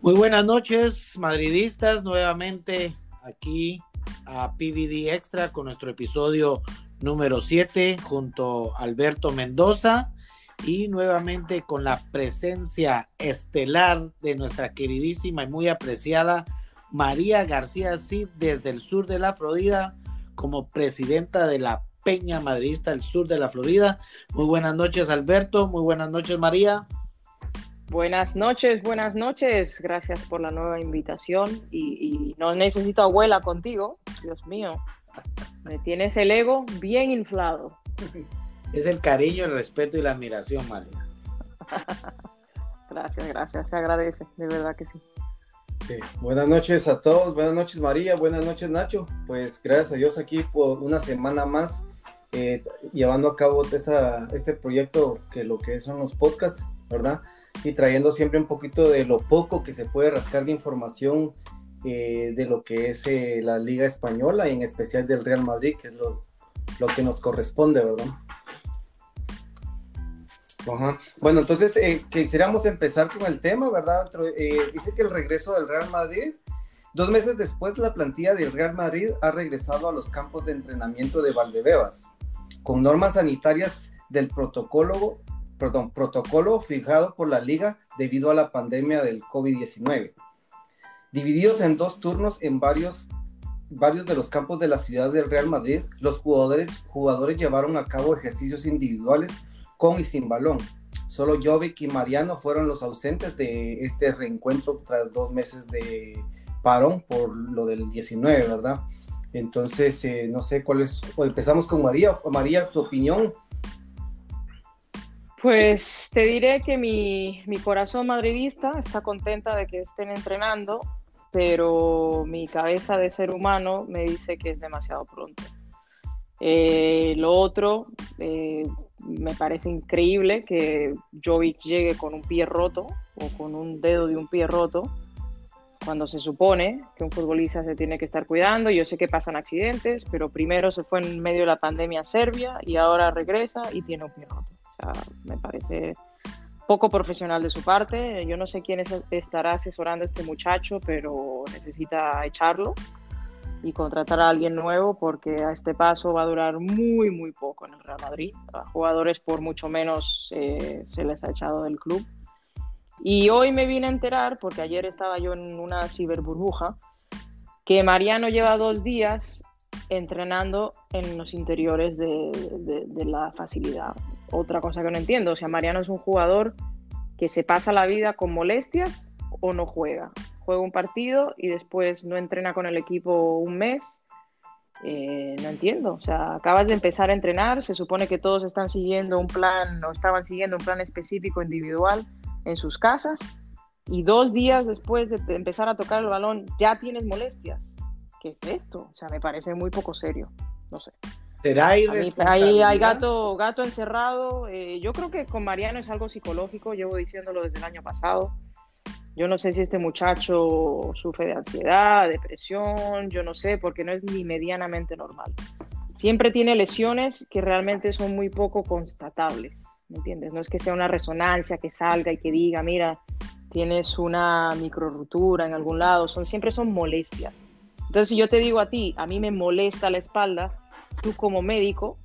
Muy buenas noches, madridistas, nuevamente aquí a PVD Extra con nuestro episodio número 7 junto a Alberto Mendoza y nuevamente con la presencia estelar de nuestra queridísima y muy apreciada María García Cid desde el sur de la Florida como presidenta de la Peña Madridista del sur de la Florida. Muy buenas noches Alberto, muy buenas noches María. Buenas noches, buenas noches. Gracias por la nueva invitación. Y, no necesito abuela contigo, Dios mío. Me tienes el ego bien inflado. Es el cariño, el respeto y la admiración, María. gracias, gracias. Se agradece, de verdad que sí. sí. Buenas noches a todos. Buenas noches, María. Buenas noches, Nacho. Pues gracias a Dios aquí por una semana más eh, llevando a cabo este proyecto que lo que son los podcasts, ¿verdad? y trayendo siempre un poquito de lo poco que se puede rascar de información eh, de lo que es eh, la Liga Española y en especial del Real Madrid, que es lo, lo que nos corresponde, ¿verdad? Bueno, entonces eh, quisiéramos empezar con el tema, ¿verdad? dice que el regreso del Real Madrid, dos meses después la plantilla del Real Madrid ha regresado a los campos de entrenamiento de Valdebebas, con normas sanitarias del protocolo perdón, protocolo fijado por la liga debido a la pandemia del COVID-19. Divididos en dos turnos en varios, varios de los campos de la ciudad del Real Madrid, los jugadores, jugadores llevaron a cabo ejercicios individuales con y sin balón. Solo Jovic y Mariano fueron los ausentes de este reencuentro tras dos meses de parón por lo del 19, ¿verdad? Entonces, eh, no sé cuál es, empezamos con María. María, tu opinión pues te diré que mi, corazón madridista está contenta de que estén entrenando, pero mi cabeza de ser humano me dice que es demasiado pronto. Eh, lo otro, eh, me parece increíble que Jovic llegue con un pie roto o con un dedo de un pie roto, cuando se supone que un futbolista se tiene que estar cuidando. Yo sé que pasan accidentes, pero primero se fue en medio de la pandemia a Serbia y ahora regresa y tiene un pie roto me parece poco profesional de su parte. Yo no sé quién estará asesorando a este muchacho, pero necesita echarlo y contratar a alguien nuevo porque a este paso va a durar muy, muy poco en el Real Madrid. A jugadores por mucho menos eh, se les ha echado del club. Y hoy me vine a enterar, porque ayer estaba yo en una ciberburbuja, que Mariano lleva dos días entrenando en los interiores de, de la facilidad otra cosa que no entiendo. O sea, Mariano es un jugador que se pasa la vida con molestias o no juega. Juega un partido y después no entrena con el equipo un mes. Eh, no entiendo. O sea, acabas de empezar a entrenar, se supone que todos están siguiendo un plan o estaban siguiendo un plan específico individual en sus casas y dos días después de empezar a tocar el balón ya tienes molestias. ¿Qué es esto? O sea, me parece muy poco serio. No sé. ¿Será Ahí hay gato, gato encerrado. Eh, yo creo que con Mariano es algo psicológico, llevo diciéndolo desde el año pasado. Yo no sé si este muchacho sufre de ansiedad, depresión, yo no sé, porque no es ni medianamente normal. Siempre tiene lesiones que realmente son muy poco constatables, ¿me entiendes? No es que sea una resonancia que salga y que diga, mira, tienes una micro en algún lado, son, siempre son molestias. Entonces, si yo te digo a ti, a mí me molesta la espalda, tú como médico,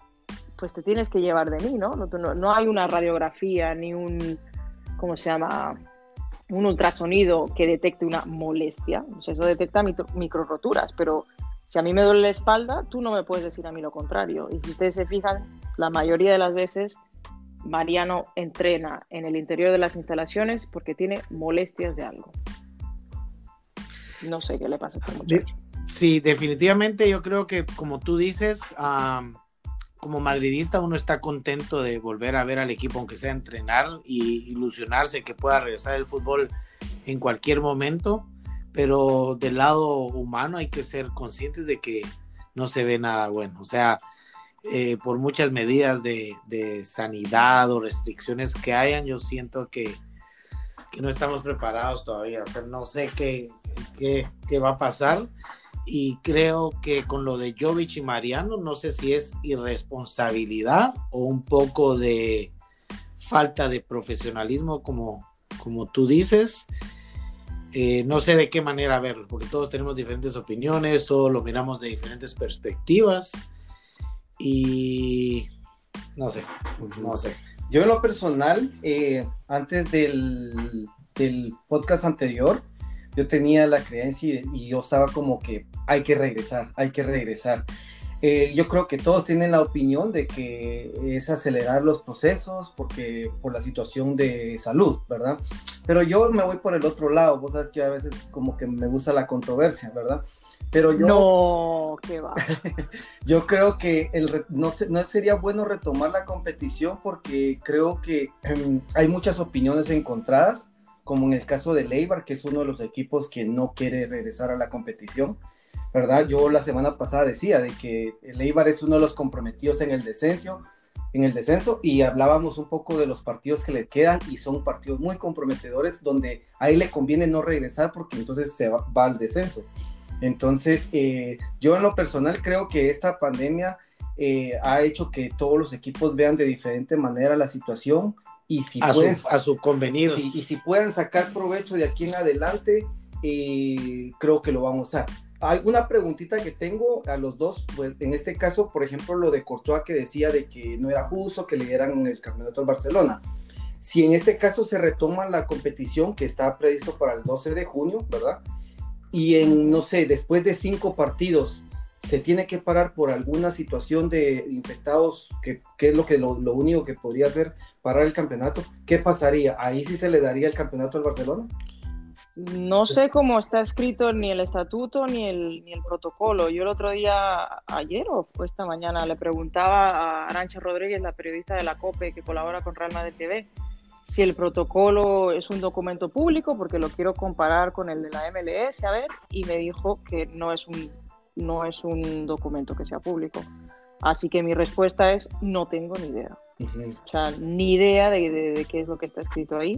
pues te tienes que llevar de mí, ¿no? No, hay una radiografía ni un, ¿cómo se llama? Un ultrasonido que detecte una molestia. eso detecta micro, roturas, pero si a mí me duele la espalda, tú no me puedes decir a mí lo contrario. Y si ustedes se fijan, la mayoría de las veces Mariano entrena en el interior de las instalaciones porque tiene molestias de algo. No sé qué le pasa a este muchacho. Sí, definitivamente yo creo que como tú dices, como madridista uno está contento de volver a ver al equipo, aunque sea entrenar y ilusionarse que pueda regresar el fútbol en cualquier momento, pero del lado humano hay que ser conscientes de que no se ve nada bueno. O sea, eh, por muchas medidas de, sanidad o restricciones que hayan, yo siento que, no estamos preparados todavía. O sea, no sé qué, qué va a pasar y creo que con lo de Jovic y Mariano, no sé si es irresponsabilidad o un poco de falta de profesionalismo, como, como tú dices. Eh, no sé de qué manera verlo, porque todos tenemos diferentes opiniones, todos lo miramos de diferentes perspectivas y no sé, no sé. Yo en lo personal, eh, antes del, del, podcast anterior, yo tenía la creencia y, yo estaba como que hay que regresar, hay que regresar. Eh, yo creo que todos tienen la opinión de que es acelerar los procesos porque por la situación de salud, ¿verdad? Pero yo me voy por el otro lado, vos sabes que a veces como que me gusta la controversia, ¿verdad? Pero yo, no, qué va. yo creo que el, no, no, sería bueno retomar la competición porque creo que em, hay muchas opiniones encontradas, como en el caso de Leibar, que es uno de los equipos que no quiere regresar a la competición. ¿Verdad? Yo la semana pasada decía de que el Eibar es uno de los comprometidos en el descenso, en el descenso y hablábamos un poco de los partidos que le quedan y son partidos muy comprometedores donde a él le conviene no regresar porque entonces se va al descenso. Entonces, eh, yo en lo personal creo que esta pandemia eh, ha hecho que todos los equipos vean de diferente manera la situación y si a, pueden, su, a su convenir. y si pueden sacar provecho de aquí en adelante, eh, creo que lo vamos a Alguna preguntita que tengo a los dos, pues en este caso, por ejemplo, lo de Courtois que decía de que no era justo que le dieran el campeonato al Barcelona. Si en este caso se retoma la competición que está previsto para el 12 de junio, ¿verdad? y en, no sé, después de cinco partidos se tiene que parar por alguna situación de infectados, que, es lo, que, lo, único que podría hacer parar el campeonato, ¿qué pasaría? ¿Ahí sí se le daría el campeonato al Barcelona? No sé cómo está escrito ni el estatuto ni el, ni el protocolo. Yo el otro día, ayer o esta mañana, le preguntaba a Arancha Rodríguez, la periodista de la COPE que colabora con Real Madrid TV, si el protocolo es un documento público, porque lo quiero comparar con el de la MLS, a ver, y me dijo que no es un, no es un documento que sea público. Así que mi respuesta es no tengo ni idea. O sea, ni idea de, qué es lo que está escrito ahí.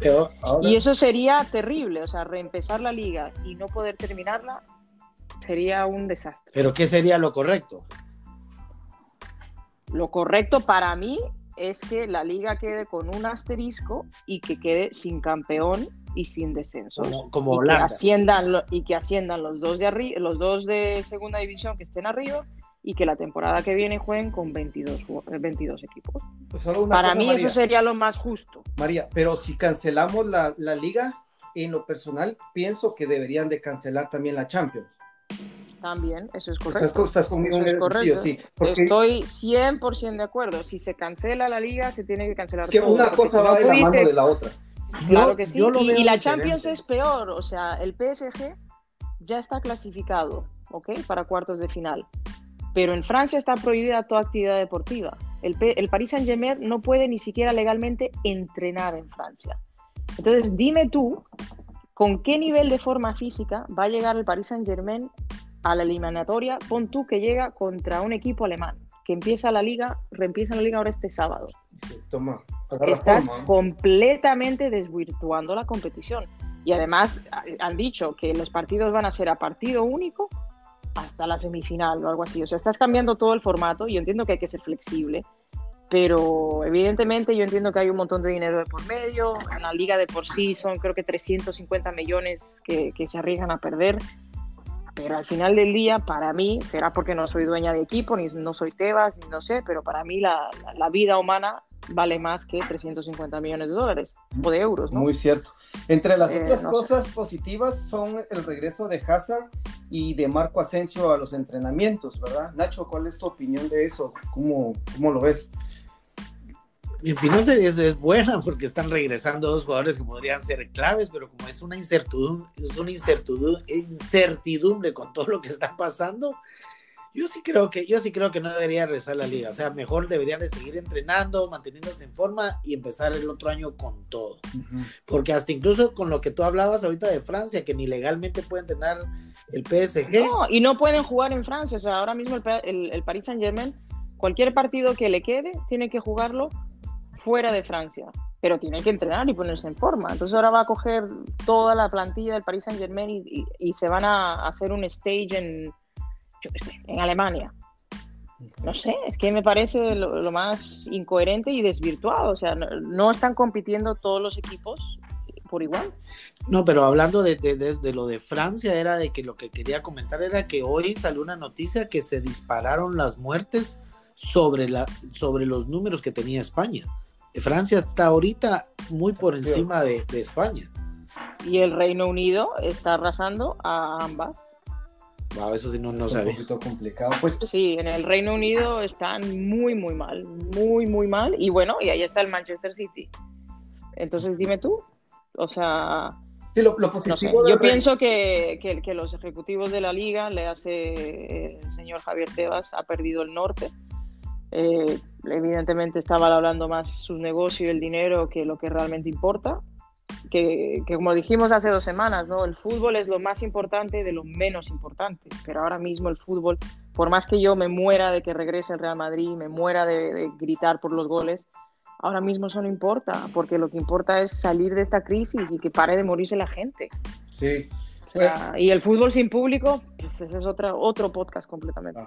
Y eso sería terrible, o sea, reempezar la liga y no poder terminarla sería un desastre. Pero ¿qué sería lo correcto? Lo correcto para mí es que la liga quede con un asterisco y que quede sin campeón y sin descenso. Como, y, que asciendan, y que asciendan los dos de arriba, los dos de segunda división que estén arriba y que la temporada que viene jueguen con 22, 22 equipos. Pues Para mí eso sería lo más justo. María, pero si cancelamos la, la liga, en lo personal pienso que deberían de cancelar también la Champions. También, eso es correcto. Estás, conmigo en correcto. sí. Estoy 100% de acuerdo. Si se cancela la liga, se tiene que cancelar que una cosa va de la mano de la otra. Claro que sí. y, la Champions es peor. O sea, el PSG ya está clasificado, ¿ok? Para cuartos de final. Pero en Francia está prohibida toda actividad deportiva. El, el Paris Saint-Germain no puede ni siquiera legalmente entrenar en Francia. Entonces, dime tú, ¿con qué nivel de forma física va a llegar el Paris Saint-Germain a la eliminatoria, pon tú que llega contra un equipo alemán, que empieza la liga, reempieza la liga ahora este sábado. toma, Estás completamente desvirtuando la competición. Y además han dicho que los partidos van a ser a partido único hasta la semifinal o algo así. O sea, estás cambiando todo el formato. Yo entiendo que hay que ser flexible, pero evidentemente yo entiendo que hay un montón de dinero de por medio. En la liga de por sí son creo que 350 millones que, que se arriesgan a perder. Pero al final del día, para mí, será porque no soy dueña de equipo, ni no soy Tebas, ni no sé, pero para mí la, la, vida humana vale más que 350 millones de dólares o de euros. ¿no? Muy cierto. Entre las eh, otras cosas positivas son el regreso de Hazard y de Marco Asensio a los entrenamientos, ¿verdad? Nacho, ¿cuál es tu opinión de eso? ¿Cómo, cómo lo ves? Mi opinión es, es buena porque están regresando dos jugadores que podrían ser claves, pero como es una incertidumbre, es una incertidumbre, incertidumbre con todo lo que está pasando, yo sí creo que yo sí creo que no debería regresar la liga, o sea, mejor deberían de seguir entrenando, manteniéndose en forma y empezar el otro año con todo. Porque hasta incluso con lo que tú hablabas ahorita de Francia, que ni legalmente puede entrenar el PSG. No, y no pueden jugar en Francia, o sea, ahora mismo el, el, el Paris Saint-Germain cualquier partido que le quede tiene que jugarlo fuera de Francia, pero tiene que entrenar y ponerse en forma. Entonces ahora va a coger toda la plantilla del Paris Saint Germain y, se van a hacer un stage en, yo qué sé, en Alemania. No sé, es que me parece lo, más incoherente y desvirtuado. O sea, no, están compitiendo todos los equipos por igual. No, pero hablando de, de, lo de Francia, era de que lo que quería comentar era que hoy salió una noticia que se dispararon las muertes sobre, la, sobre los números que tenía España. Francia está ahorita muy por encima de, de España. Y el Reino Unido está arrasando a ambas. Wow, eso sí no, no sabía. Un poquito complicado. Pues, sí, en el Reino Unido están muy, muy mal. Muy, muy mal. Y bueno, y ahí está el Manchester City. Entonces dime tú. O sea. Sí, lo, positivo Yo pienso que, que, que, los ejecutivos de la liga, le hace el señor Javier Tebas, ha perdido el norte. Eh, evidentemente estaba hablando más su negocio y el dinero que lo que realmente importa que, como dijimos hace dos semanas, ¿no? El fútbol es lo más importante de lo menos importante, pero ahora mismo el fútbol, por más que yo me muera de que regrese el Real Madrid, me muera de, gritar por los goles, ahora mismo eso no importa, porque lo que importa es salir de esta crisis y que pare de morirse la gente. Sí. Y el fútbol sin público, pues ese es otra, otro podcast completamente.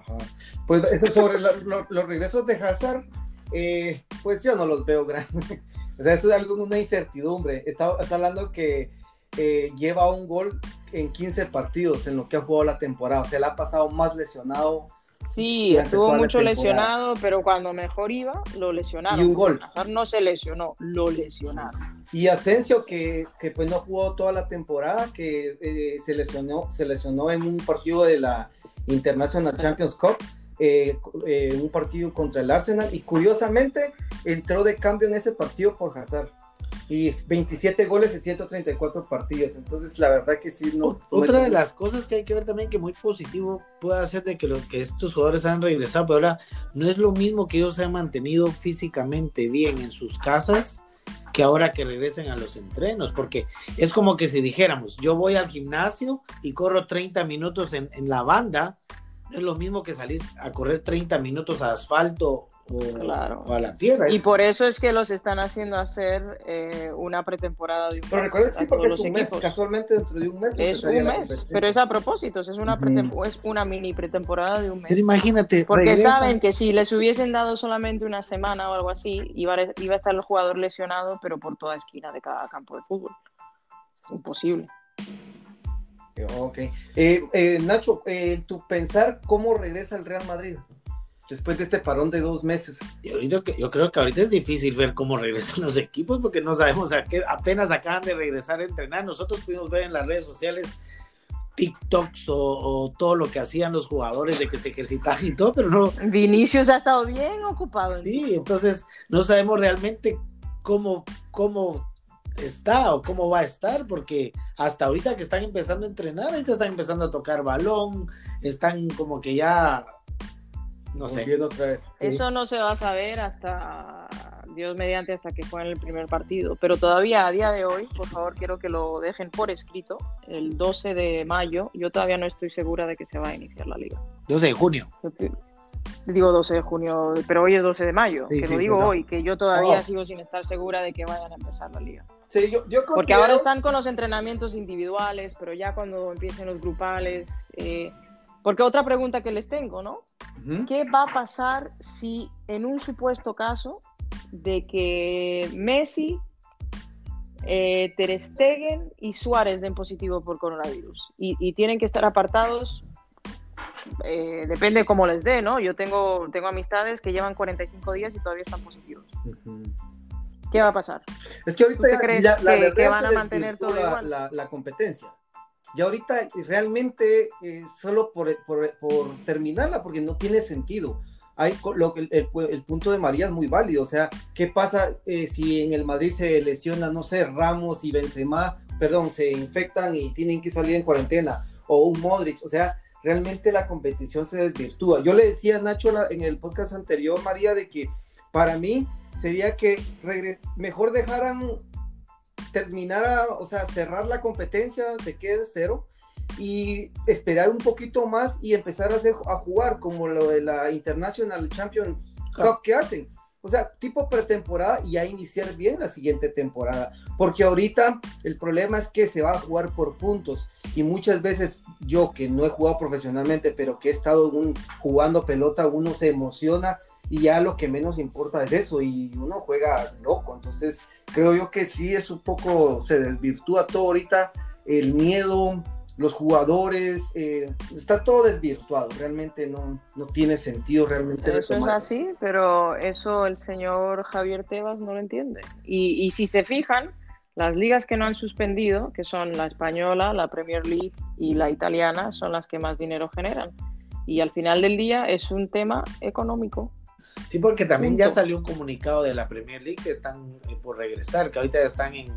Pues eso sobre los regresos de Hazard, eh, pues yo no los veo grandes. O sea, eso es algo, una incertidumbre. Está, está hablando que eh, lleva un gol en 15 partidos en lo que ha jugado la temporada. O sea, le ha pasado más lesionado. Sí, estuvo mucho lesionado, pero cuando mejor iba, lo lesionaron. Y un gol. No se lesionó, lo lesionaron. Y Asensio, que, que pues no jugó toda la temporada, que eh, se, lesionó, se lesionó en un partido de la International Champions Cup eh, eh, un partido contra el Arsenal y curiosamente entró de cambio en ese partido por Hazard. Y 27 goles en 134 partidos. Entonces, la verdad que sí. No, Otra de las cosas que hay que ver también que muy positivo puede ser de que, los, que estos jugadores han regresado, pero ahora no es lo mismo que ellos se han mantenido físicamente bien en sus casas que ahora que regresen a los entrenos, porque es como que si dijéramos, yo voy al gimnasio y corro 30 minutos en, en la banda, es lo mismo que salir a correr 30 minutos a asfalto o, a la tierra. Y por eso es que los están haciendo hacer eh, una pretemporada de un pero mes. Pero sí, porque es un mes, casualmente dentro de un mes. Es un mes, pero es a propósito, es una, es una mini pretemporada de un mes. Pero imagínate. Porque saben que si les hubiesen dado solamente una semana o algo así, iba a, iba a estar el jugador lesionado, pero por toda esquina de cada campo de fútbol. Es imposible. Ok. Eh, eh, Nacho, eh, tu pensar cómo regresa el Real Madrid después de este parón de dos meses. Y ahorita, yo creo que ahorita es difícil ver cómo regresan los equipos porque no sabemos a qué, apenas acaban de regresar a entrenar. Nosotros pudimos ver en las redes sociales TikToks o, todo lo que hacían los jugadores de que se ejercitaban y todo, pero no. Vinicius ha estado bien ocupado. Sí, entonces no sabemos realmente cómo, cómo está o cómo va a estar, porque hasta ahorita que están empezando a entrenar, ahorita están empezando a tocar balón, están como que ya, no sé. Otra vez. Eso no se va a saber hasta, Dios mediante, hasta que jueguen el primer partido, pero todavía a día de hoy, por favor, quiero que lo dejen por escrito, el 12 de mayo, yo todavía no estoy segura de que se va a iniciar la liga. 12 de junio digo 12 de junio, pero hoy es 12 de mayo, que lo digo hoy, que yo todavía oh. sigo sin estar segura de que vayan a empezar la liga. Sí, yo, yo Porque ahora están con los entrenamientos individuales, pero ya cuando empiecen los grupales, eh, porque otra pregunta que les tengo, ¿no? ¿Qué va a pasar si en un supuesto caso de que Messi, eh, Ter Stegen y Suárez den positivo por coronavirus y, y tienen que estar apartados eh, depende cómo les dé, ¿no? Yo tengo, tengo amistades que llevan 45 días y todavía están positivos. ¿Qué va a pasar? Es que ahorita crees que, van a mantener todo igual? La, competencia. Ya ahorita realmente eh, solo por, por, por, terminarla, porque no tiene sentido. Hay lo, el, el, punto de María es muy válido. O sea, ¿qué pasa eh, si en el Madrid se lesiona, no sé, Ramos y Benzema, perdón, se infectan y tienen que salir en cuarentena? O un Modric. O sea, realmente la competición se desvirtúa. Yo le decía a Nacho en el podcast anterior, María, de que para mí sería que mejor dejaran terminar, o sea, cerrar la competencia, se quede cero y esperar un poquito más y empezar a, hacer, a jugar como lo de la International Champions Cup que hacen. O sea, tipo pretemporada y a iniciar bien la siguiente temporada. Porque ahorita el problema es que se va a jugar por puntos. Y muchas veces yo que no he jugado profesionalmente, pero que he estado jugando pelota, uno se emociona y ya lo que menos importa es eso y uno juega loco. Entonces creo yo que sí es un poco, se desvirtúa todo ahorita, el miedo, los jugadores, eh, está todo desvirtuado, realmente no, no tiene sentido realmente. Eso es así, pero eso el señor Javier Tebas no lo entiende. Y, y si se fijan, las ligas que no han suspendido, que son la española, la Premier League y la italiana, son las que más dinero generan. Y al final del día es un tema económico. Sí, porque también ya salió un comunicado de la Premier League que están eh, por regresar, que ahorita ya están en,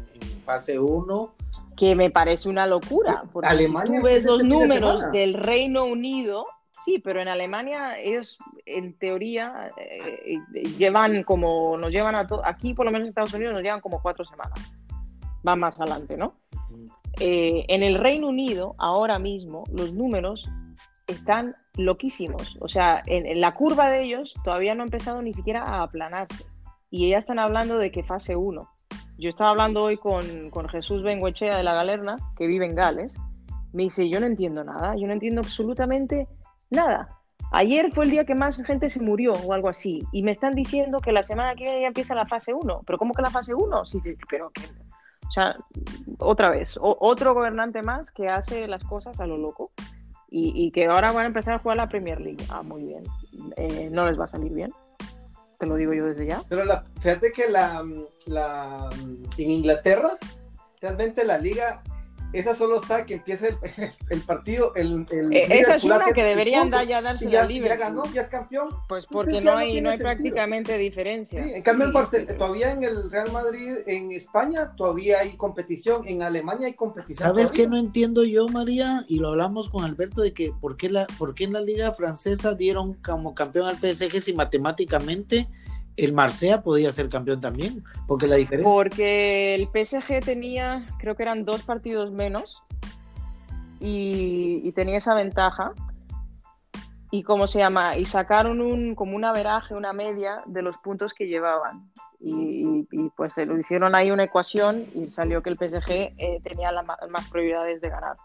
fase 1. Que me parece una locura, porque Alemania, si tú ves los este números del Reino Unido, sí, pero en Alemania ellos en teoría eh, llevan como, nos llevan a aquí por lo menos en Estados Unidos nos llevan como cuatro semanas, va más adelante, ¿no? Eh, en el Reino Unido, ahora mismo, los números están loquísimos. O sea, en, la curva de ellos todavía no ha empezado ni siquiera a aplanarse. Y ya están hablando de que fase 1. Yo estaba hablando hoy con, con Jesús Benguechea de la Galerna, que vive en Gales. Me dice, yo no entiendo nada, yo no entiendo absolutamente nada. Ayer fue el día que más gente se murió o algo así. Y me están diciendo que la semana que viene ya empieza la fase 1. ¿Pero cómo que la fase 1? Sí, sí, pero O sea, otra vez, otro gobernante más que hace las cosas a lo loco y, que ahora van a empezar a jugar la Premier League. Ah, muy bien. Eh, no les va a salir bien. Te lo digo yo desde ya. Pero la, fíjate que la, la, en Inglaterra, realmente la liga esa solo está que empieza el, el partido. El, el eh, esa es una que deberían ya darse ya, libre. Ya ganó, ya es campeón. Pues porque no hay, no, hay prácticamente diferencia. Sí, en cambio, todavía en el Real Madrid, en España, todavía hay competición. En Alemania hay competición. ¿Sabes qué no entiendo yo, María? Y lo hablamos con Alberto de que por qué, la, por qué en la Liga Francesa dieron como campeón al PSG si matemáticamente el Marsella podía ser campeón también, porque la diferencia... Porque el PSG tenía, creo que eran dos partidos menos, y, tenía esa ventaja. Y cómo se llama, y sacaron un, como un averaje, una media de los puntos que llevaban. Y, pues se lo hicieron ahí una ecuación y salió que el PSG eh, tenía las más prioridades de ganar.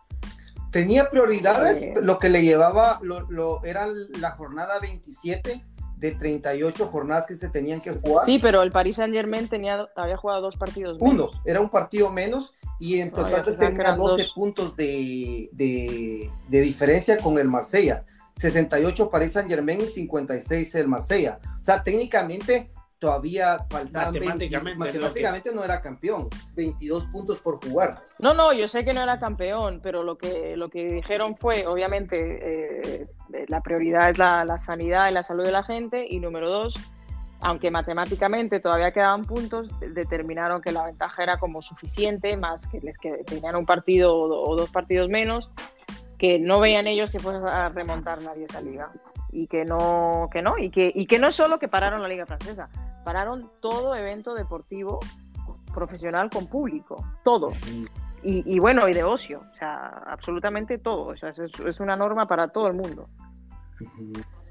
Tenía prioridades, eh, lo que le llevaba, lo, lo, era la jornada 27 de 38 jornadas que se tenían que jugar. Sí, pero el Paris Saint Germain tenía, había jugado dos partidos menos. Uno, era un partido menos y en total tenía 12 puntos de, de, de, diferencia con el Marsella. 68 Paris Saint Germain y 56 el Marsella. O sea, técnicamente todavía faltaba matemáticamente, matemáticamente no era campeón 22 puntos por jugar. No no yo sé que no era campeón pero lo que lo que dijeron fue obviamente eh, la prioridad es la, la, sanidad y la salud de la gente y número dos aunque matemáticamente todavía quedaban puntos determinaron que la ventaja era como suficiente más que les que tenían un partido o dos partidos menos que no veían ellos que fuese a remontar nadie esa liga y que no, que no, y que, y que no solo que pararon la Liga Francesa, pararon todo evento deportivo profesional con público, todo. Y, bueno, y de ocio, o sea, absolutamente todo. O sea, es, una norma para todo el mundo.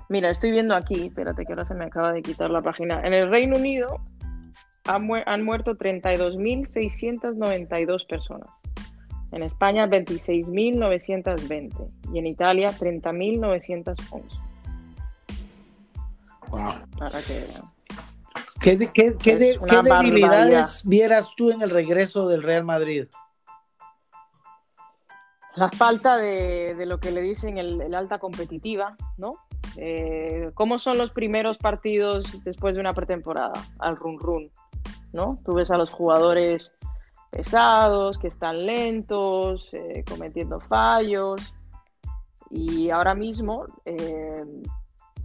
Mira, estoy viendo aquí, espérate que ahora se me acaba de quitar la página. En el Reino Unido han, han muerto 32.692 personas. En España 26.920 y en Italia 30.911. ¿Qué, debilidades vieras tú en el regreso del Real Madrid? La falta de, lo que le dicen el, alta competitiva, ¿no? Eh, ¿Cómo son los primeros partidos después de una pretemporada? Al run run, ¿no? Tú ves a los jugadores pesados, que están lentos, eh, cometiendo fallos. Y ahora mismo eh,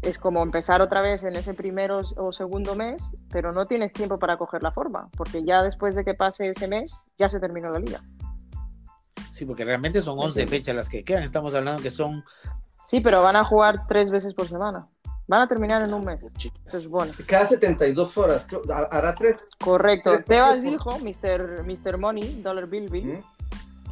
es como empezar otra vez en ese primero o segundo mes, pero no tienes tiempo para coger la forma, porque ya después de que pase ese mes, ya se terminó la liga. Sí, porque realmente son 11 fechas las que quedan, estamos hablando que son... Sí, pero van a jugar tres veces por semana. Van a terminar en un mes. bueno. Cada 72 horas, hará tres. Correcto. Tebas dijo, Mr. Mr. Money, Dollar Bill Bill,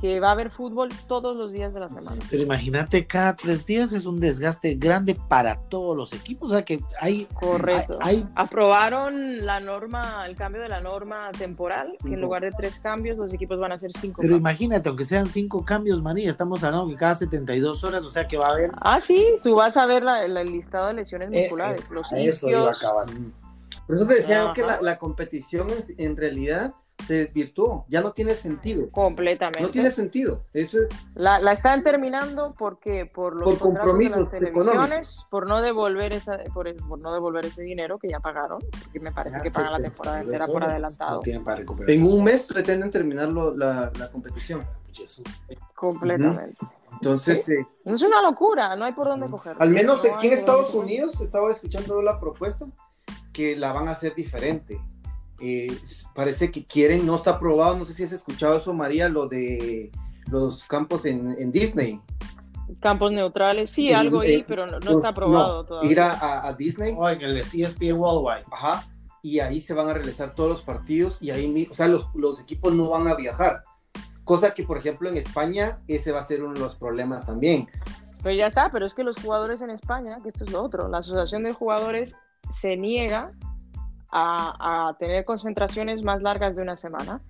que va a haber fútbol todos los días de la semana. Pero imagínate, cada tres días es un desgaste grande para todos los equipos. O sea que hay. Correcto. hay- hay- Aprobaron la norma, el cambio de la norma temporal, que en lugar de tres cambios, los equipos van a hacer cinco pero cambios. imagínate, aunque sean cinco cambios, María, estamos hablando que cada 72 horas, o sea que va a haber. Ah, sí, tú vas a ver la- la- el listado de lesiones Eh, musculares, eh, los eso iba a acabar. Por eso te decía yo que la competición en, en realidad se desvirtuó, ya no tiene sentido. Completamente. No tiene sentido. Eso es La, la están terminando porque por los Por de las compromisos televisiones, por no devolver esa, por, por no devolver ese dinero que ya pagaron, porque me parece que pagan la temporada entera por adelantado. No tienen para recuperar. en un mes pretenden terminar lo- la, la competición. Completamente. Entonces, eh, Es una locura, no hay por dónde coger. al menos No aquí en Estados. Unidos estaba escuchando la propuesta que la van a hacer diferente. Eh, parece que quieren, no está aprobado, no sé si has escuchado eso, María, lo de los campos en, en Disney. Campos neutrales, sí, algo ahí, eh, pero no, no Pues, está aprobado no, todavía. Ir a, a- a Disney, Oh, en el ESPN Worldwide. ajá, y ahí se van a realizar todos los partidos y ahí, o sea, los, los equipos no van a viajar. Cosa que, por ejemplo, en España, ese va a ser uno de los problemas también. Pero ya está, pero es que los jugadores en España, que esto es lo otro, la Asociación de Jugadores se niega a, tener concentraciones más largas de una semana.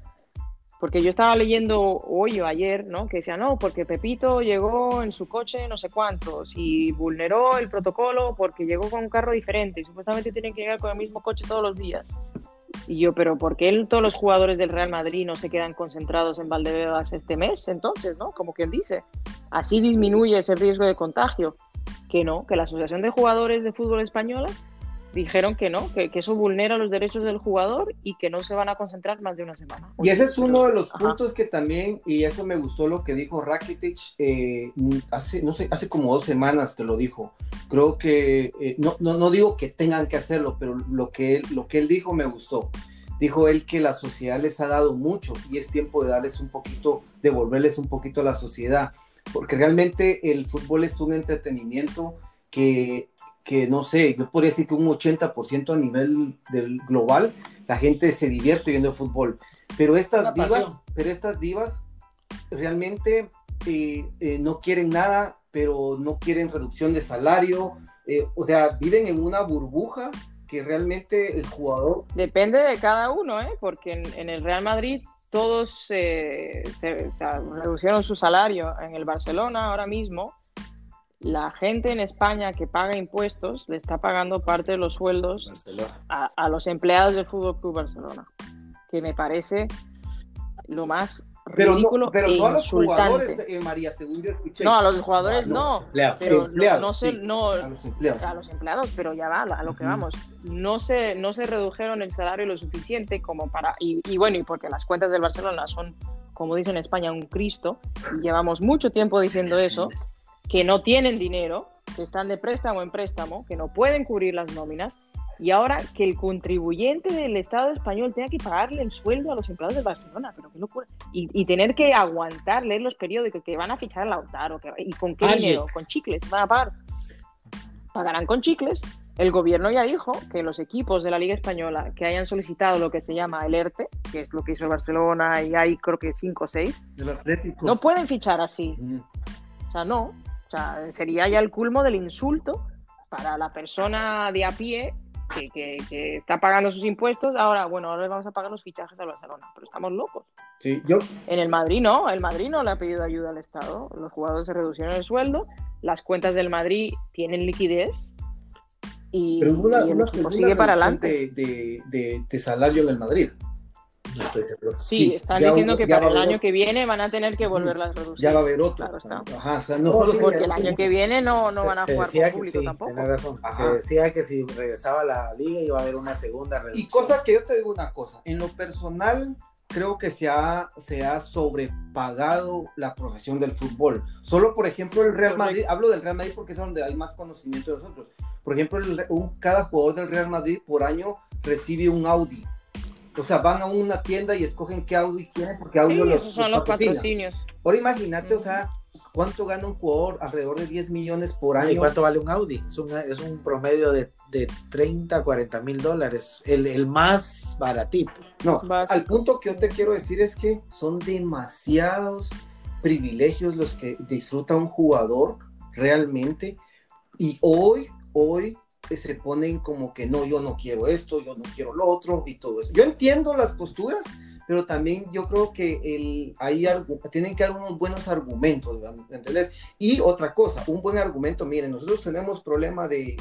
Porque yo estaba leyendo hoy o ayer, ¿no? Que decía, no, porque Pepito llegó en su coche no sé cuántos y vulneró el protocolo porque llegó con un carro diferente y supuestamente tienen que llegar con el mismo coche todos los días. Y yo, pero ¿por qué todos los jugadores del Real Madrid no se quedan concentrados en Valdebebas este mes? Entonces, ¿no? Como quien dice, así disminuye ese riesgo de contagio. Que no, que la Asociación de Jugadores de Fútbol Española dijeron que no, que, que eso vulnera los derechos del jugador y que no se van a concentrar más de una semana. Y ese es uno de los Ajá. puntos que también, y eso me gustó lo que dijo Rakitic eh, hace, no sé, hace como dos semanas que lo dijo. Creo que, eh, no, no, no digo que tengan que hacerlo, pero lo que, él, lo que él dijo me gustó. Dijo él que la sociedad les ha dado mucho y es tiempo de darles un poquito, devolverles un poquito a la sociedad, porque realmente el fútbol es un entretenimiento que, que no sé, yo podría decir que un 80% a nivel del global, la gente se divierte viendo fútbol. Pero estas Una divas, pasión. pero estas divas realmente eh, eh, no quieren nada, pero no quieren reducción de salario, eh, o sea, viven en una burbuja que realmente el jugador Depende de cada uno, ¿eh? porque en, en el Real Madrid todos eh, se, o sea, reducieron su salario. En el Barcelona ahora mismo, la gente en España que paga impuestos le está pagando parte de los sueldos a, a los empleados del Fútbol Club Barcelona, que me parece lo más pero ridículo no, pero e no a los jugadores, eh, María, según yo escuché. No, a los jugadores No, no, los empleados. pero no- Empleados, no, se, sí. no, a los empleados. a los empleados, pero ya va, a lo que vamos. No se, no se redujeron el salario lo suficiente como para. Y, y bueno, y porque las cuentas del Barcelona son, como dicen en España, un Cristo, y llevamos mucho tiempo diciendo eso, que no tienen dinero, que están de préstamo en préstamo, que no pueden cubrir las nóminas. Y ahora que el contribuyente del Estado español tenga que pagarle el sueldo a los empleados del Barcelona, pero qué locura. Y, y tener que aguantar, leer los periódicos que van a fichar a Lautaro, que, ¿y con qué Alguien. dinero? Con chicles, van a pagar. Pagarán con chicles. El gobierno ya dijo que los equipos de la Liga Española que hayan solicitado lo que se llama el ERTE, que es lo que hizo el Barcelona y hay creo que cinco o seis, El Atlético. no pueden fichar así. Mm. O sea, no. O sea, sería ya el culmo del insulto para la persona de a pie que, que- que está pagando sus impuestos. Ahora, bueno, ahora le vamos a pagar los fichajes al Barcelona, pero estamos locos. Sí, yo, En el Madrid no, el Madrid no le ha pedido ayuda al Estado. Los jugadores se reducieron el sueldo, las cuentas del Madrid tienen liquidez y, pero una, y el una sigue para adelante. de, de, de- de salario en el Madrid. No estoy seguro. Sí, sí, están ya diciendo que ya para el año otro. que viene van a tener que volverlas a reducir. Ya va a haber otro. Claro está. Ajá, o sea, no No, solo sí, Porque el año que viene no, no Se- van a jugar decía con público sí, tampoco. razón. Se decía que si regresaba a la liga iba a haber una segunda reducción. Y cosa que yo te digo una cosa, en lo personal creo que se ha, se ha sobrepagado la profesión del fútbol. Solo, por ejemplo, el Real. Madrid, hablo del Real Madrid porque es donde hay más conocimiento de nosotros. Por ejemplo, el- un- cada jugador del Real Madrid por año recibe un Audi. O sea, van a una tienda y escogen qué Audi quieren porque Audi Sí, los, esos son los patrocina. patrocinios. Ahora imagínate, o sea, ¿cuánto gana un jugador? Alrededor de 10 millones por ¿Y año. cuánto vale un Audi? Es un, es un promedio de, de 30, 40 mil dólares. El, el más baratito. No, Básico. al punto que yo te quiero decir es que son demasiados privilegios los que disfruta un jugador realmente y hoy, hoy se ponen como que no, yo no quiero esto, yo no quiero lo otro y todo eso. Yo entiendo las posturas, pero también yo creo que el, ahí tienen que haber unos buenos argumentos, ¿entendés? Y otra cosa, un buen argumento, miren, nosotros tenemos problema de,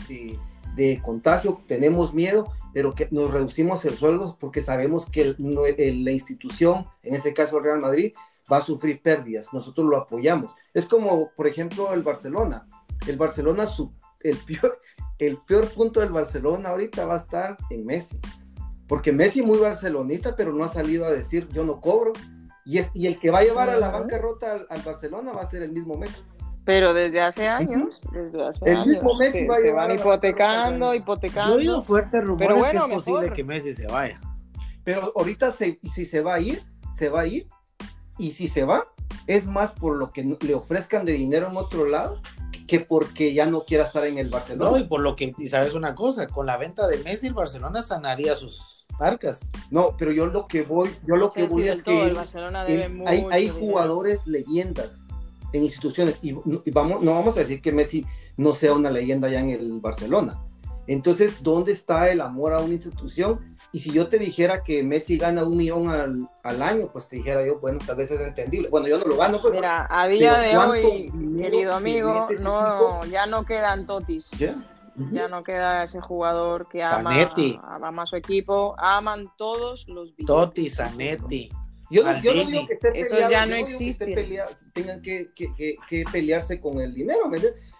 de, contagio, tenemos miedo, pero que nos reducimos el sueldo porque sabemos que la institución, en este caso el Real Madrid, va a sufrir pérdidas, nosotros lo apoyamos. Es como, por ejemplo, el Barcelona. El Barcelona, su, el, peor, el peor punto del Barcelona ahorita va a estar en Messi porque Messi muy barcelonista, pero no ha salido a decir yo no cobro. Y, es, y el que va a llevar a la bancarrota al, al Barcelona va a ser el mismo Messi. Pero desde hace años, desde hace el mismo Messi va a se van hipotecando, hipotecando. Yo he oído fuertes rumores que es posible que Messi se vaya. Pero ahorita se, si se va a ir, se va a ir. Y si se va, es más por lo que le ofrezcan de dinero en otro lado que porque ya no quiera estar en el Barcelona. No, y por lo que, y sabes una cosa, con la venta de Messi, el Barcelona sanaría sus Arcas. No, pero yo lo que voy, yo lo que voy es que hay, hay jugadores leyendas en instituciones y, vamos, no vamos a decir que Messi no sea una leyenda ya en el Barcelona. Entonces, ¿dónde está el amor a una institución? Y si yo te dijera que Messi gana un millón al, al año, pues te dijera yo, bueno, tal vez es entendible. Bueno, yo no lo gano, pues. Mira, a día de hoy, querido amigo, no, ya no quedan totis. ¿Ya? Ya no queda ese jugador que ama, ama, a su equipo. Aman todos los billetes. Totti, Zanetti. Yo no, yo no, digo que esté Eso ya no existe. Que tengan que, que, que, pelearse con el dinero, ¿me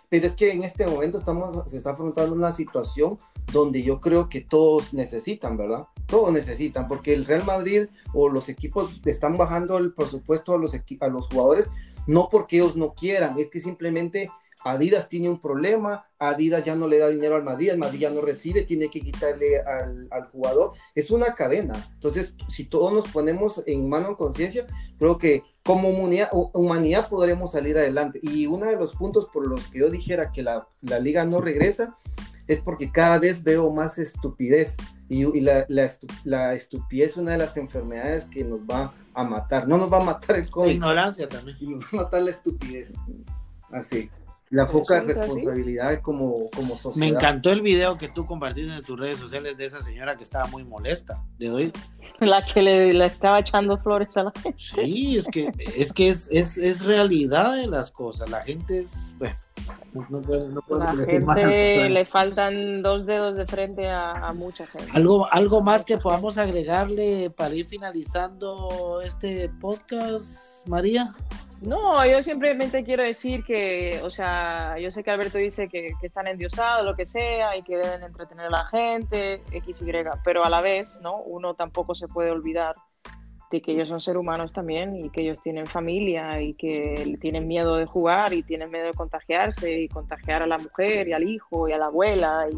Pero es que en este momento estamos, se está afrontando una situación donde yo creo que todos necesitan, ¿verdad? Todos necesitan, porque el Real Madrid o los equipos están bajando el presupuesto a los, a los jugadores, no porque ellos no quieran, es que simplemente Adidas tiene un problema, Adidas ya no le da dinero al Madrid, el Madrid ya no recibe, tiene que quitarle al, jugador. Es una cadena. Entonces, si todos nos ponemos en mano en conciencia, creo que como humanidad, humanidad, podremos salir adelante. Y uno de los puntos por los que yo dijera que la, liga no regresa es porque cada vez veo más estupidez. Y, la, la, estupidez es una de las enfermedades que nos va a matar. No nos va a matar el COVID. ignorancia también. Nos va a matar la estupidez. Así la poca responsabilidad como, como sociedad. Me encantó el video que tú compartiste en tus redes sociales de esa señora que estaba muy molesta. ¿De doy? La que le, estaba echando flores a la gente. Sí, es que es, que es, es, es realidad de las cosas. La gente es. Bueno, no, puedo, no puedo la decir gente Le faltan dos dedos de frente a, a, mucha gente. ¿Algo, ¿Algo más que podamos agregarle para ir finalizando este podcast, María? No, yo simplemente quiero decir que, o sea, yo sé que Alberto dice que, están endiosados, lo que sea, y que deben entretener a la gente, X, Y, pero a la vez, ¿no? Uno tampoco se puede olvidar de que ellos son seres humanos también y que ellos tienen familia y que tienen miedo de jugar y tienen miedo de contagiarse y contagiar a la mujer y al hijo y a la abuela y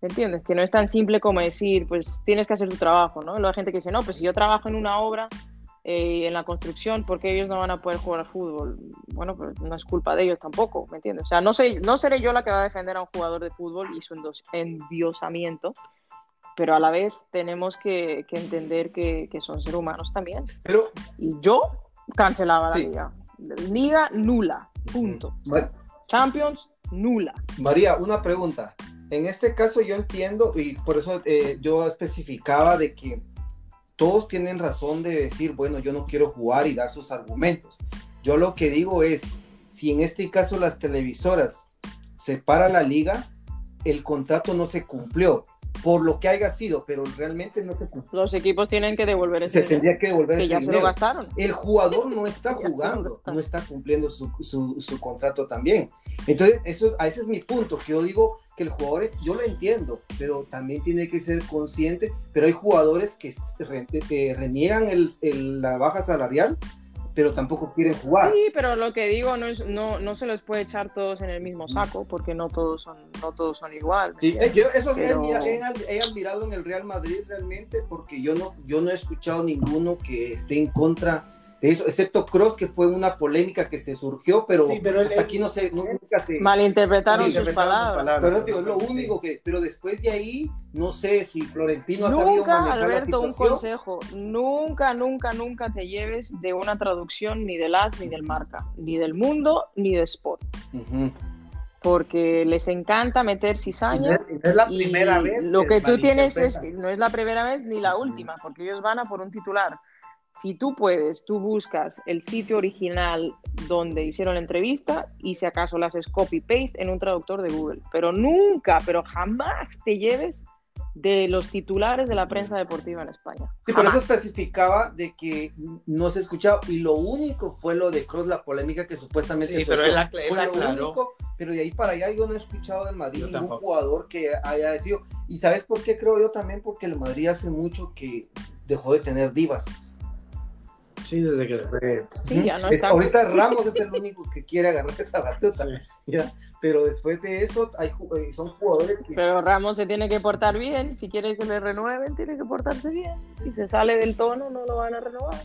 ¿entiendes? Que no es tan simple como decir, pues tienes que hacer tu trabajo, ¿no? Luego hay gente que dice, no, pues si yo trabajo en una obra, eh, en la construcción, porque ellos no van a poder jugar al fútbol? Bueno, pues no es culpa de ellos tampoco, ¿me entiendes? O sea, no, sé, no seré yo la que va a defender a un jugador de fútbol y su endiosamiento, pero a la vez tenemos que, entender que, son seres humanos también. Pero, y yo cancelaba la liga. Liga nula, punto. Champions nula. María, una pregunta. En este caso yo entiendo y por eso eh, yo especificaba de que todos tienen razón de decir, bueno, yo no quiero jugar y dar sus argumentos. Yo lo que digo es, si en este caso las televisoras se para la liga, el contrato no se cumplió, por lo que haya sido, pero realmente no se. Los equipos tienen que devolver ese Se tendría que devolver que ese ya se lo gastaron. El jugador no está jugando, no está cumpliendo su, su, su, contrato también. Entonces, eso, ese es mi punto, que yo digo, que el jugador, yo lo entiendo, pero también tiene que ser consciente, pero hay jugadores que reniegan el, la baja salarial, pero tampoco quieren jugar. Sí, pero lo que digo no es, no, no se los puede echar todos en el mismo mm. saco, porque no todos son, no todos son igual. Sí, eh, yo eso he, admirado en el Real Madrid realmente, porque yo no, yo no he escuchado ninguno que esté en contra eso, excepto Cross, que fue una polémica que se surgió, pero, hasta aquí no se, nunca se... Malinterpretaron, sus, palabras. Pero digo, lo único que, pero después de ahí, no sé si Florentino ha sabido manejar Alberto, un consejo, nunca, nunca, nunca te lleves de una traducción ni del AS ni del marca, ni del mundo ni de Sport. Porque les encanta meter cizaña. No es, la primera vez. Lo que, tú tienes es, no es la primera vez ni la última, porque ellos van a por un titular si tú puedes, tú buscas el sitio original donde hicieron la entrevista y si acaso las haces copy-paste en un traductor de Google. Pero nunca, pero jamás te lleves de los titulares de la prensa deportiva en España. Sí, por eso especificaba de que no se escuchaba y lo único fue lo de Cross, la polémica que supuestamente sí, pero él, la, pero de ahí para allá yo no he escuchado del Madrid ningún jugador que haya decidido. Y ¿sabes por qué creo yo también? Porque el Madrid hace mucho que dejó de tener divas. Sí, desde que fue. Sí, ya no está. ahorita Ramos es el único que quiere agarrar esa batuta. Pero después de eso, hay, eh, son jugadores que. Pero Ramos se tiene que portar bien. Si quiere que le renueven, tiene que portarse bien. Si se sale del tono, no lo van a renovar.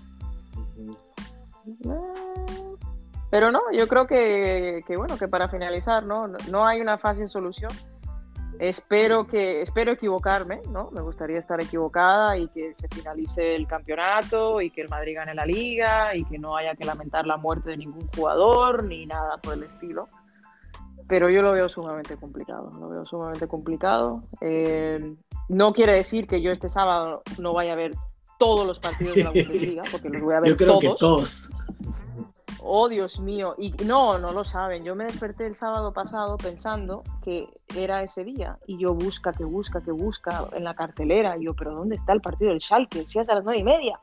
Pero no, yo creo que, que, bueno, que para finalizar, ¿no? No hay una fácil solución Espero que espero equivocarme, ¿no? Me gustaría estar equivocada y que se finalice el campeonato y que el Madrid gane la liga y que no haya que lamentar la muerte de ningún jugador ni nada por el estilo. Pero yo lo veo sumamente complicado, lo veo sumamente complicado. Eh, no quiere decir que yo este sábado no vaya a ver todos los partidos de la Bundesliga, porque los voy a ver yo creo Que todos. Oh, Dios mío. Y no, no lo saben. Yo me desperté el sábado pasado pensando que era ese día. Y yo busca, que busca, que busca en la cartelera. Y yo, pero ¿dónde está el partido del Schalke? Si es a las nueve y media.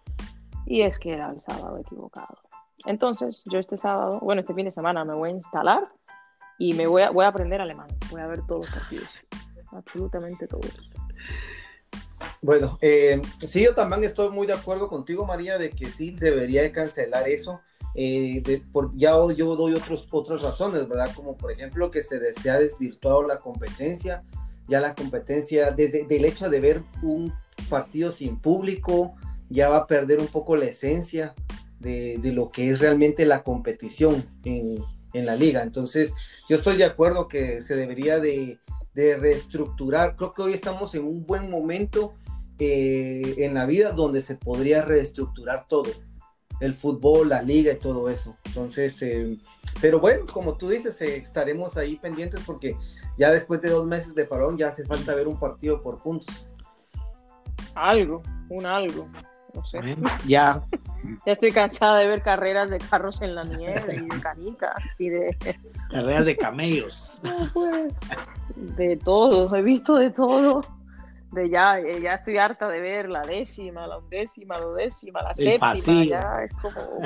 Y es que era el sábado equivocado. Entonces, yo este sábado, bueno, este fin de semana me voy a instalar y me voy a, aprender alemán. Voy a ver todos los partidos. Absolutamente todos. Bueno, eh, sí, yo también estoy muy de acuerdo contigo, María, de que sí debería cancelar eso. Eh, por, ya yo doy otros, otras razones, ¿verdad? Como por ejemplo que se, se ha desvirtuado la competencia, ya la competencia, desde el hecho de ver un partido sin público, ya va a perder un poco la esencia de, de lo que es realmente la competición en, en, la liga. Entonces, yo estoy de acuerdo que se debería de, de reestructurar. Creo que hoy estamos en un buen momento eh, en la vida donde se podría reestructurar todo el fútbol, la liga y todo eso. Entonces, eh, pero bueno, como tú dices, eh, estaremos ahí pendientes porque ya después de dos meses de parón ya hace falta ver un partido por puntos. Algo, un algo, no sé. ya. ya estoy cansada de ver carreras de carros en la nieve y de canicas y de... Carreras de camellos. Pues, de todo, he visto de todo de ya, eh, ya estoy harta de ver la décima, la undécima, la duodécima, la séptima, ya es como,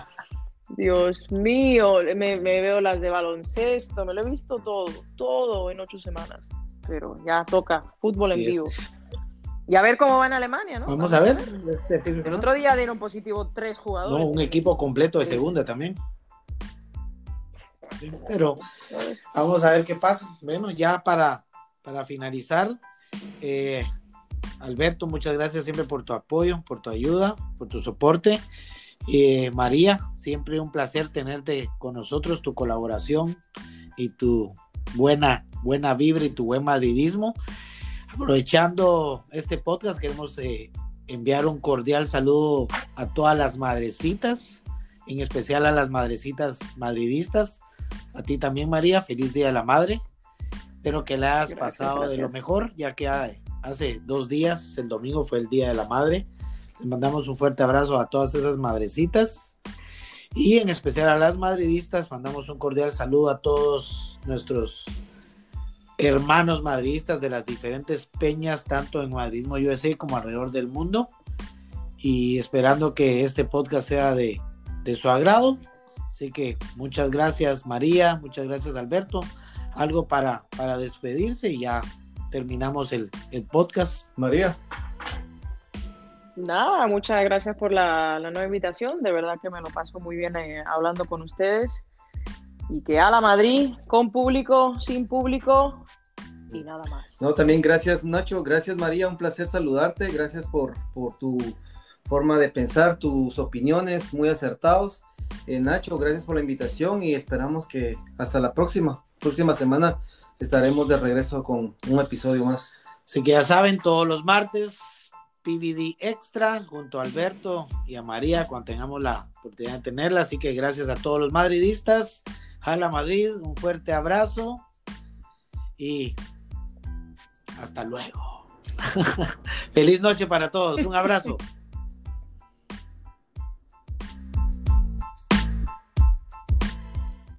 Dios mío, me, veo las de baloncesto, me lo he visto todo, todo en ocho semanas, pero ya toca fútbol en vivo. Y a ver cómo va en Alemania, ¿no? Vamos, a ver. Este El otro día dieron positivo tres jugadores. No, un equipo completo de segunda también. pero vamos a ver qué pasa. Bueno, ya para, para finalizar, eh, Alberto, muchas gracias siempre por tu apoyo, por tu ayuda, por tu soporte. Eh, María, siempre un placer tenerte con nosotros, tu colaboración y tu buena, buena vibra y tu buen madridismo. Aprovechando este podcast, queremos eh, enviar un cordial saludo a todas las madrecitas, en especial a las madrecitas madridistas. A ti también, María, feliz Día de la Madre. Espero que la hayas pasado de lo mejor, ya que hace dos días, el domingo fue el Día de la Madre. Les mandamos un fuerte abrazo a todas esas madrecitas y en especial a las madridistas. Mandamos un cordial saludo a todos nuestros hermanos madridistas de las diferentes peñas, tanto en Madridismo USA como alrededor del mundo. Y esperando que este podcast sea de, de su agrado. Así que muchas gracias María, muchas gracias Alberto algo para, para despedirse y ya terminamos el, podcast. María. Nada, muchas gracias por la, nueva invitación. De verdad que me lo paso muy bien eh, hablando con ustedes. Y que a la Madrid, con público, sin público y nada más. No, también gracias Nacho, gracias María, un placer saludarte, gracias por, por tu forma de pensar, tus opiniones muy acertados. Eh, Nacho, gracias por la invitación y esperamos que hasta la próxima, próxima semana estaremos de regreso con un episodio más. Así que ya saben, todos los martes, PVD Extra junto a Alberto y a María cuando tengamos la oportunidad de tenerla. Así que gracias a todos los madridistas. Jala Madrid, un fuerte abrazo y hasta luego. Feliz noche para todos, un abrazo.